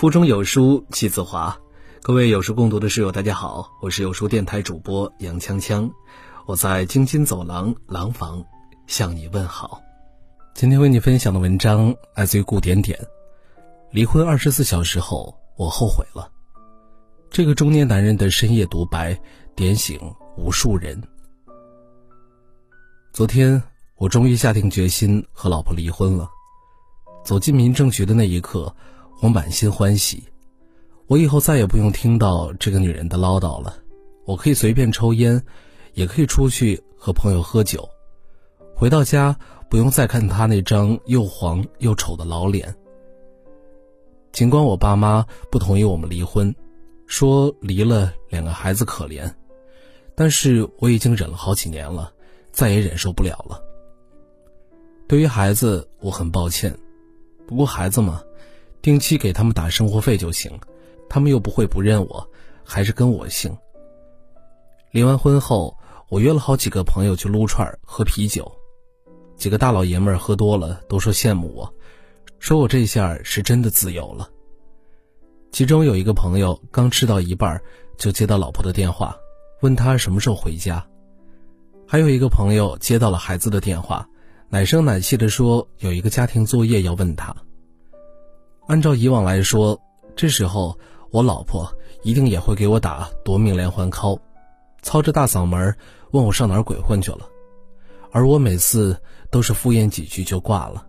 腹中有书气自华，各位有书共读的室友，大家好，我是有书电台主播杨锵锵，我在京津走廊廊坊向你问好。今天为你分享的文章来自于顾点点。离婚二十四小时后，我后悔了。这个中年男人的深夜独白，点醒无数人。昨天，我终于下定决心和老婆离婚了。走进民政局的那一刻。我满心欢喜，我以后再也不用听到这个女人的唠叨了。我可以随便抽烟，也可以出去和朋友喝酒。回到家，不用再看她那张又黄又丑的老脸。尽管我爸妈不同意我们离婚，说离了两个孩子可怜，但是我已经忍了好几年了，再也忍受不了了。对于孩子，我很抱歉，不过孩子嘛。定期给他们打生活费就行，他们又不会不认我，还是跟我姓。离完婚后，我约了好几个朋友去撸串喝啤酒，几个大老爷们儿喝多了都说羡慕我，说我这下是真的自由了。其中有一个朋友刚吃到一半，就接到老婆的电话，问他什么时候回家；还有一个朋友接到了孩子的电话，奶声奶气的说有一个家庭作业要问他。按照以往来说，这时候我老婆一定也会给我打夺命连环 call，操着大嗓门问我上哪儿鬼混去了，而我每次都是敷衍几句就挂了。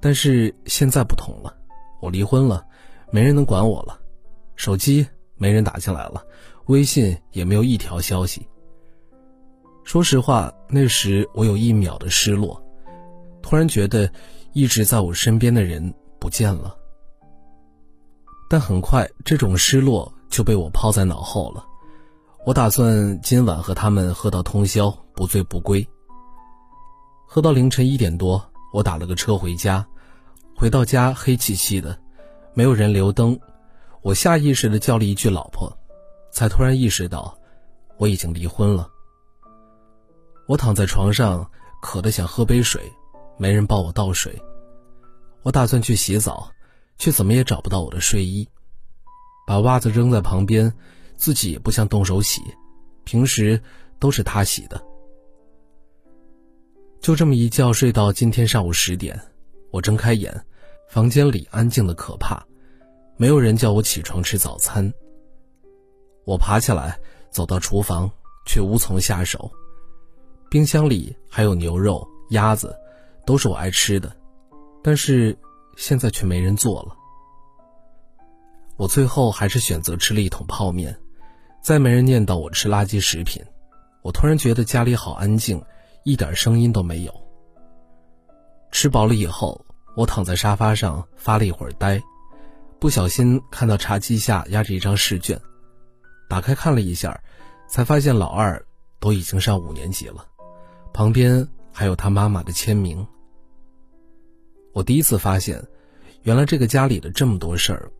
但是现在不同了，我离婚了，没人能管我了，手机没人打进来了，微信也没有一条消息。说实话，那时我有一秒的失落，突然觉得一直在我身边的人。不见了，但很快这种失落就被我抛在脑后了。我打算今晚和他们喝到通宵，不醉不归。喝到凌晨一点多，我打了个车回家。回到家黑漆漆的，没有人留灯。我下意识的叫了一句“老婆”，才突然意识到我已经离婚了。我躺在床上，渴得想喝杯水，没人帮我倒水。我打算去洗澡，却怎么也找不到我的睡衣，把袜子扔在旁边，自己也不想动手洗，平时都是他洗的。就这么一觉睡到今天上午十点，我睁开眼，房间里安静的可怕，没有人叫我起床吃早餐。我爬起来走到厨房，却无从下手，冰箱里还有牛肉、鸭子，都是我爱吃的。但是现在却没人做了。我最后还是选择吃了一桶泡面，再没人念叨我吃垃圾食品。我突然觉得家里好安静，一点声音都没有。吃饱了以后，我躺在沙发上发了一会儿呆，不小心看到茶几下压着一张试卷，打开看了一下，才发现老二都已经上五年级了，旁边还有他妈妈的签名。我第一次发现，原来这个家里的这么多事儿，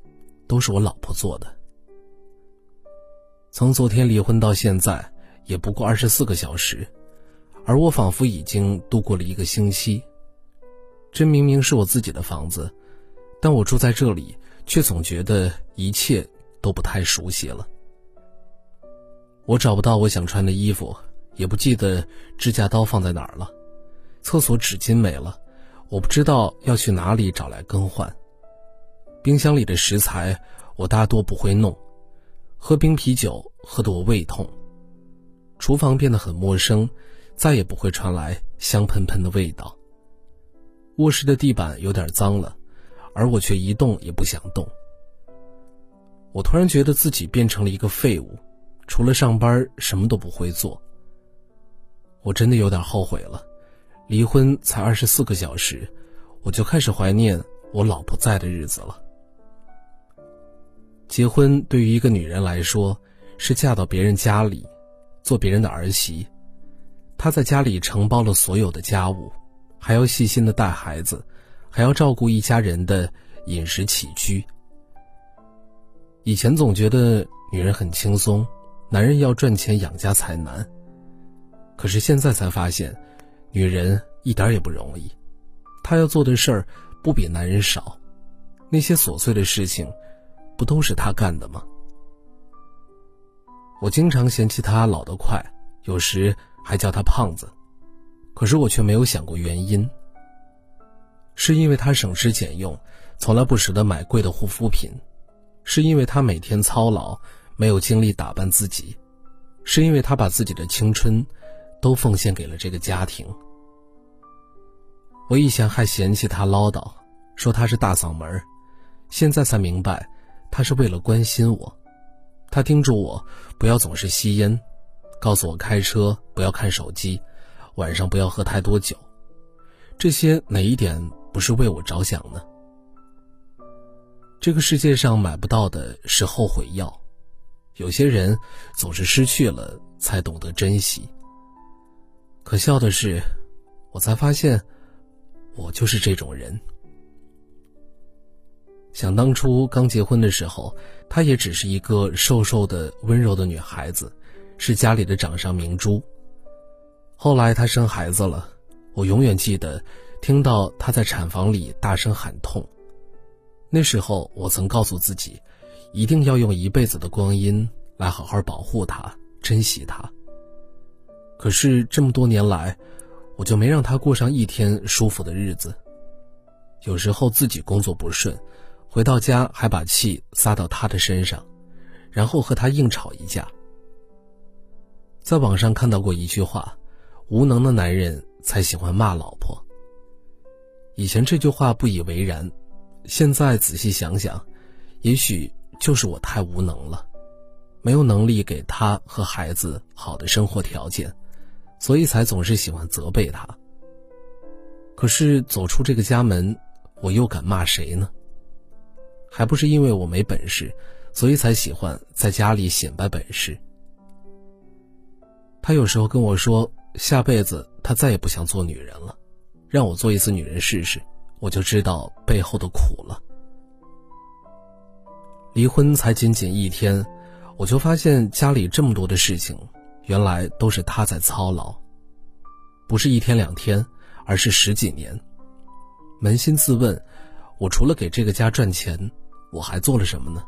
都是我老婆做的。从昨天离婚到现在，也不过二十四个小时，而我仿佛已经度过了一个星期。这明明是我自己的房子，但我住在这里，却总觉得一切都不太熟悉了。我找不到我想穿的衣服，也不记得指甲刀放在哪儿了，厕所纸巾没了。我不知道要去哪里找来更换。冰箱里的食材我大多不会弄，喝冰啤酒喝得我胃痛。厨房变得很陌生，再也不会传来香喷喷的味道。卧室的地板有点脏了，而我却一动也不想动。我突然觉得自己变成了一个废物，除了上班什么都不会做。我真的有点后悔了。离婚才二十四个小时，我就开始怀念我老婆在的日子了。结婚对于一个女人来说，是嫁到别人家里，做别人的儿媳。她在家里承包了所有的家务，还要细心的带孩子，还要照顾一家人的饮食起居。以前总觉得女人很轻松，男人要赚钱养家才难。可是现在才发现。女人一点也不容易，她要做的事儿不比男人少。那些琐碎的事情，不都是她干的吗？我经常嫌弃他老得快，有时还叫他胖子，可是我却没有想过原因。是因为他省吃俭用，从来不舍得买贵的护肤品；是因为他每天操劳，没有精力打扮自己；是因为他把自己的青春都奉献给了这个家庭。我以前还嫌弃他唠叨，说他是大嗓门现在才明白，他是为了关心我。他叮嘱我不要总是吸烟，告诉我开车不要看手机，晚上不要喝太多酒。这些哪一点不是为我着想呢？这个世界上买不到的是后悔药，有些人总是失去了才懂得珍惜。可笑的是，我才发现。我就是这种人。想当初刚结婚的时候，她也只是一个瘦瘦的、温柔的女孩子，是家里的掌上明珠。后来她生孩子了，我永远记得听到她在产房里大声喊痛。那时候我曾告诉自己，一定要用一辈子的光阴来好好保护她、珍惜她。可是这么多年来，我就没让他过上一天舒服的日子。有时候自己工作不顺，回到家还把气撒到他的身上，然后和他硬吵一架。在网上看到过一句话：“无能的男人才喜欢骂老婆。”以前这句话不以为然，现在仔细想想，也许就是我太无能了，没有能力给他和孩子好的生活条件。所以才总是喜欢责备他。可是走出这个家门，我又敢骂谁呢？还不是因为我没本事，所以才喜欢在家里显摆本事。他有时候跟我说，下辈子他再也不想做女人了，让我做一次女人试试，我就知道背后的苦了。离婚才仅仅一天，我就发现家里这么多的事情。原来都是他在操劳，不是一天两天，而是十几年。扪心自问，我除了给这个家赚钱，我还做了什么呢？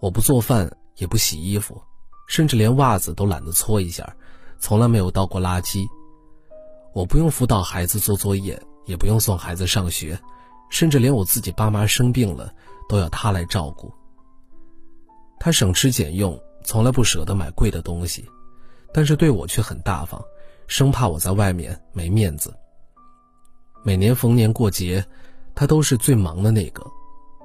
我不做饭，也不洗衣服，甚至连袜子都懒得搓一下，从来没有倒过垃圾。我不用辅导孩子做作业，也不用送孩子上学，甚至连我自己爸妈生病了，都要他来照顾。他省吃俭用。从来不舍得买贵的东西，但是对我却很大方，生怕我在外面没面子。每年逢年过节，他都是最忙的那个，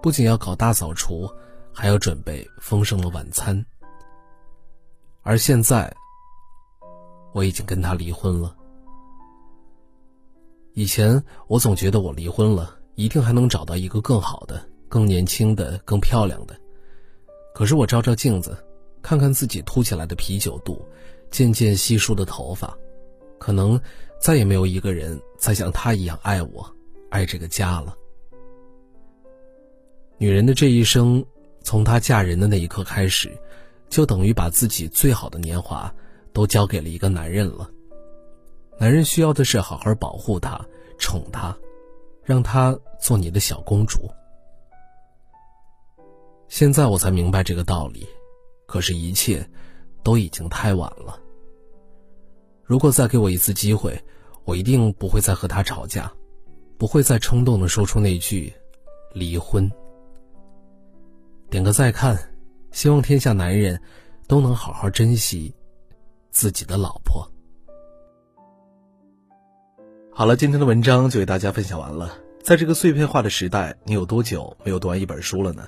不仅要搞大扫除，还要准备丰盛的晚餐。而现在，我已经跟他离婚了。以前我总觉得我离婚了，一定还能找到一个更好的、更年轻的、更漂亮的。可是我照照镜子。看看自己凸起来的啤酒肚，渐渐稀疏的头发，可能再也没有一个人再像她一样爱我，爱这个家了。女人的这一生，从她嫁人的那一刻开始，就等于把自己最好的年华都交给了一个男人了。男人需要的是好好保护她、宠她，让她做你的小公主。现在我才明白这个道理。可是，一切都已经太晚了。如果再给我一次机会，我一定不会再和他吵架，不会再冲动的说出那句“离婚”。点个再看，希望天下男人都能好好珍惜自己的老婆。好了，今天的文章就给大家分享完了。在这个碎片化的时代，你有多久没有读完一本书了呢？